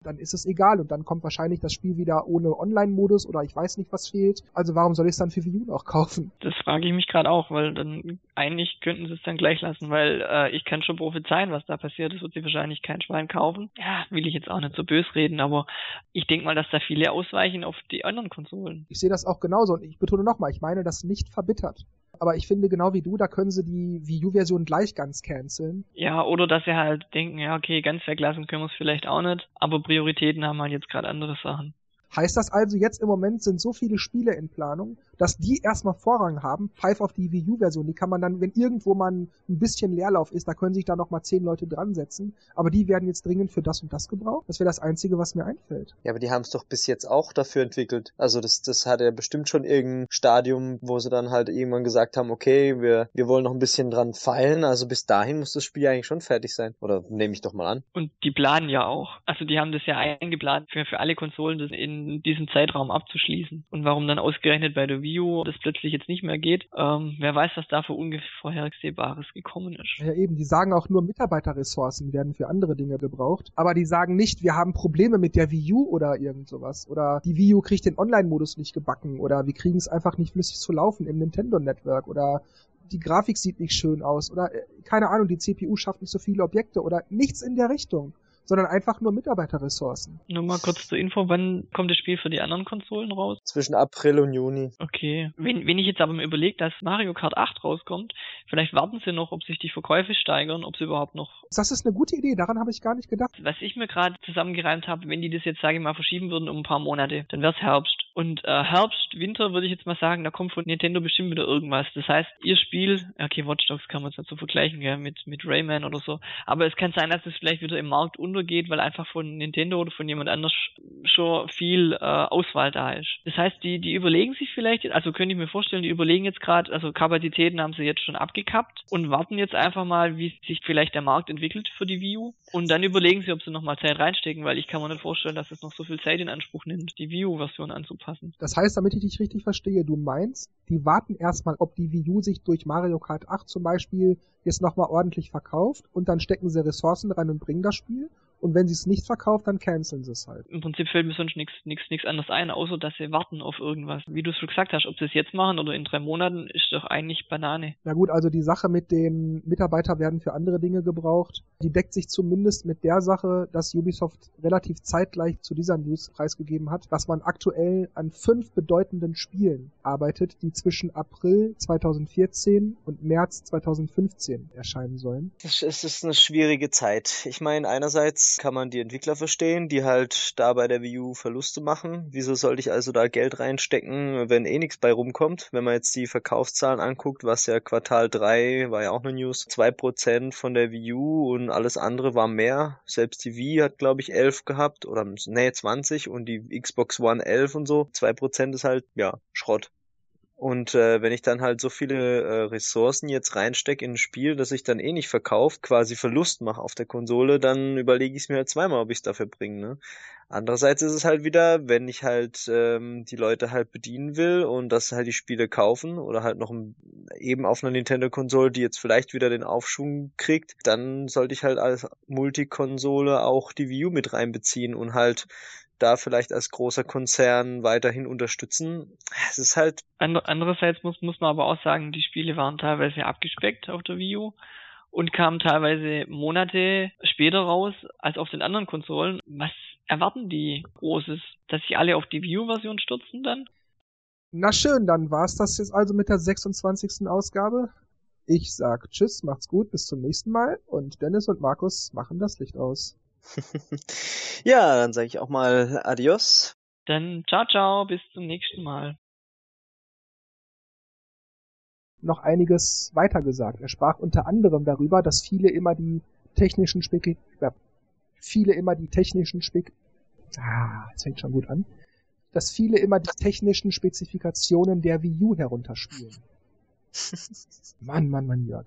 Speaker 1: Dann ist es egal und dann kommt wahrscheinlich das Spiel wieder ohne Online-Modus oder ich weiß nicht, was fehlt. Also warum soll ich es dann für Wii U noch kaufen?
Speaker 2: Das frage ich mich gerade auch, weil dann eigentlich könnten sie es dann gleich lassen, weil äh, ich kann schon prophezeien, was da passiert. Es wird sie wahrscheinlich kein Schwein kaufen. Ja, will ich jetzt auch nicht so bös reden, aber ich denke mal, dass da viele ausweichen auf die anderen Konsolen.
Speaker 1: Ich sehe das auch genauso und ich betone nochmal, ich meine das nicht verbittert aber ich finde genau wie du, da können sie die Wii U-Version gleich ganz canceln.
Speaker 2: Ja, oder dass sie halt denken, ja, okay, ganz weglassen können wir es vielleicht auch nicht, aber Prioritäten haben halt jetzt gerade andere Sachen.
Speaker 1: Heißt das also, jetzt im Moment sind so viele Spiele in Planung, dass die erstmal Vorrang haben, Pfeif auf die Wii U-Version, die kann man dann, wenn irgendwo mal ein bisschen Leerlauf ist, da können sich da nochmal zehn Leute dran setzen, aber die werden jetzt dringend für das und das gebraucht. Das wäre das Einzige, was mir einfällt.
Speaker 3: Ja, aber die haben es doch bis jetzt auch dafür entwickelt. Also das, das hat ja bestimmt schon irgendein Stadium, wo sie dann halt irgendwann gesagt haben, okay, wir, wir wollen noch ein bisschen dran feilen, also bis dahin muss das Spiel eigentlich schon fertig sein. Oder nehme ich doch mal an.
Speaker 2: Und die planen ja auch. Also die haben das ja eingeplant für, für alle Konsolen, das in diesem Zeitraum abzuschließen. Und warum dann ausgerechnet bei der Wii Wii das plötzlich jetzt nicht mehr geht. Ähm, wer weiß, was da für unvorhersehbares gekommen ist.
Speaker 1: Ja eben, die sagen auch nur Mitarbeiterressourcen werden für andere Dinge gebraucht. Aber die sagen nicht, wir haben Probleme mit der Wii U oder irgend sowas. Oder die Wii U kriegt den Online-Modus nicht gebacken. Oder wir kriegen es einfach nicht flüssig zu laufen im Nintendo Network. Oder die Grafik sieht nicht schön aus. Oder äh, keine Ahnung, die CPU schafft nicht so viele Objekte. Oder nichts in der Richtung sondern einfach nur Mitarbeiterressourcen.
Speaker 2: Nur mal kurz zur Info, wann kommt das Spiel für die anderen Konsolen raus?
Speaker 3: Zwischen April und Juni.
Speaker 2: Okay. Wenn, wenn ich jetzt aber mir überlege, dass Mario Kart 8 rauskommt, vielleicht warten sie noch, ob sich die Verkäufe steigern, ob sie überhaupt noch.
Speaker 1: Das ist eine gute Idee, daran habe ich gar nicht gedacht.
Speaker 2: Was ich mir gerade zusammengereimt habe, wenn die das jetzt, sage ich mal, verschieben würden um ein paar Monate, dann wäre es Herbst. Und äh, Herbst, Winter würde ich jetzt mal sagen, da kommt von Nintendo bestimmt wieder irgendwas. Das heißt, ihr Spiel, okay, Watch Dogs kann man nicht so vergleichen, ja, mit, mit Rayman oder so, aber es kann sein, dass es vielleicht wieder im Markt untergeht, weil einfach von Nintendo oder von jemand anders schon viel äh, Auswahl da ist. Das heißt, die, die überlegen sich vielleicht, also könnte ich mir vorstellen, die überlegen jetzt gerade, also Kapazitäten haben sie jetzt schon abgekappt und warten jetzt einfach mal, wie sich vielleicht der Markt entwickelt für die Wii U und dann überlegen sie, ob sie nochmal Zeit reinstecken, weil ich kann mir nicht vorstellen, dass es noch so viel Zeit in Anspruch nimmt, die Wii U-Version anzupassen.
Speaker 1: Das heißt, damit ich dich richtig verstehe, du meinst, die warten erstmal, ob die Wii U sich durch Mario Kart 8 zum Beispiel jetzt nochmal ordentlich verkauft und dann stecken sie Ressourcen rein und bringen das Spiel und wenn sie es nicht verkauft, dann canceln sie es halt.
Speaker 2: Im Prinzip fällt mir sonst nichts nichts nichts anderes ein, außer dass sie warten auf irgendwas. Wie du es schon gesagt hast, ob sie es jetzt machen oder in drei Monaten, ist doch eigentlich Banane.
Speaker 1: Na gut, also die Sache mit den Mitarbeiter werden für andere Dinge gebraucht, die deckt sich zumindest mit der Sache, dass Ubisoft relativ zeitgleich zu dieser News preisgegeben hat, dass man aktuell an fünf bedeutenden Spielen arbeitet, die zwischen April 2014 und März 2015 erscheinen sollen.
Speaker 3: Es ist eine schwierige Zeit. Ich meine, einerseits kann man die Entwickler verstehen, die halt da bei der Wii U Verluste machen. Wieso sollte ich also da Geld reinstecken, wenn eh nichts bei rumkommt? Wenn man jetzt die Verkaufszahlen anguckt, was ja Quartal 3 war ja auch eine News, 2% von der Wii U und alles andere war mehr. Selbst die Wii hat, glaube ich, 11 gehabt oder nee, 20 und die Xbox One 11 und so. 2% ist halt, ja, Schrott. Und äh, wenn ich dann halt so viele äh, Ressourcen jetzt reinstecke in ein Spiel, das ich dann eh nicht verkaufe, quasi Verlust mache auf der Konsole, dann überlege ich es mir halt zweimal, ob ich es dafür bringe. Ne? Andererseits ist es halt wieder, wenn ich halt ähm, die Leute halt bedienen will und dass halt die Spiele kaufen oder halt noch eben auf einer Nintendo-Konsole, die jetzt vielleicht wieder den Aufschwung kriegt, dann sollte ich halt als Multikonsole auch die Wii U mit reinbeziehen und halt da vielleicht als großer Konzern weiterhin unterstützen. Es ist halt.
Speaker 2: Andererseits muss, muss man aber auch sagen, die Spiele waren teilweise abgespeckt auf der Wii U und kamen teilweise Monate später raus als auf den anderen Konsolen. Was erwarten die Großes? Dass sich alle auf die Wii U-Version stürzen dann?
Speaker 1: Na schön, dann war's das jetzt also mit der 26. Ausgabe. Ich sag Tschüss, macht's gut, bis zum nächsten Mal und Dennis und Markus machen das Licht aus.
Speaker 3: ja, dann sage ich auch mal Adios.
Speaker 2: Dann ciao, ciao, bis zum nächsten Mal.
Speaker 1: Noch einiges weiter gesagt. Er sprach unter anderem darüber, dass viele immer die technischen Spek viele immer die technischen Spek ah, es fängt schon gut an, dass viele immer die technischen Spezifikationen der Wii U herunterspielen. Mann, Mann, Mann, Jörg.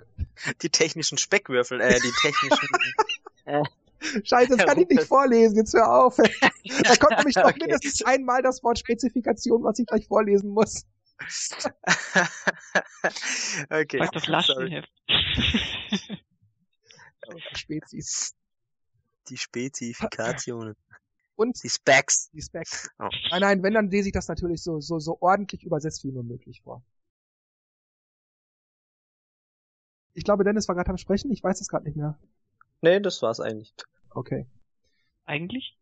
Speaker 3: Die technischen Speckwürfel, äh, die technischen.
Speaker 1: äh, Scheiße, das kann ich nicht vorlesen, jetzt hör auf. Da kommt nämlich noch okay. mindestens einmal das Wort Spezifikation, was ich gleich vorlesen muss.
Speaker 2: okay. Sag das Lastenheft.
Speaker 1: Spezis.
Speaker 3: Die Spezifikationen.
Speaker 1: Und
Speaker 3: die Specs.
Speaker 1: Die Specs. Oh. Nein, nein, wenn, dann lese ich das natürlich so, so, so ordentlich übersetzt wie nur möglich vor. Ich glaube, Dennis war gerade am Sprechen, ich weiß es gerade nicht mehr.
Speaker 3: Nee, das war's eigentlich.
Speaker 1: Okay.
Speaker 2: Eigentlich?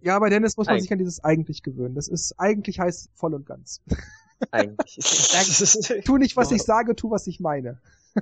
Speaker 1: Ja, bei Dennis muss man Eig sich an dieses eigentlich gewöhnen. Das ist, eigentlich heißt voll und ganz.
Speaker 3: Eigentlich.
Speaker 1: tu nicht, was ich sage, tu, was ich meine.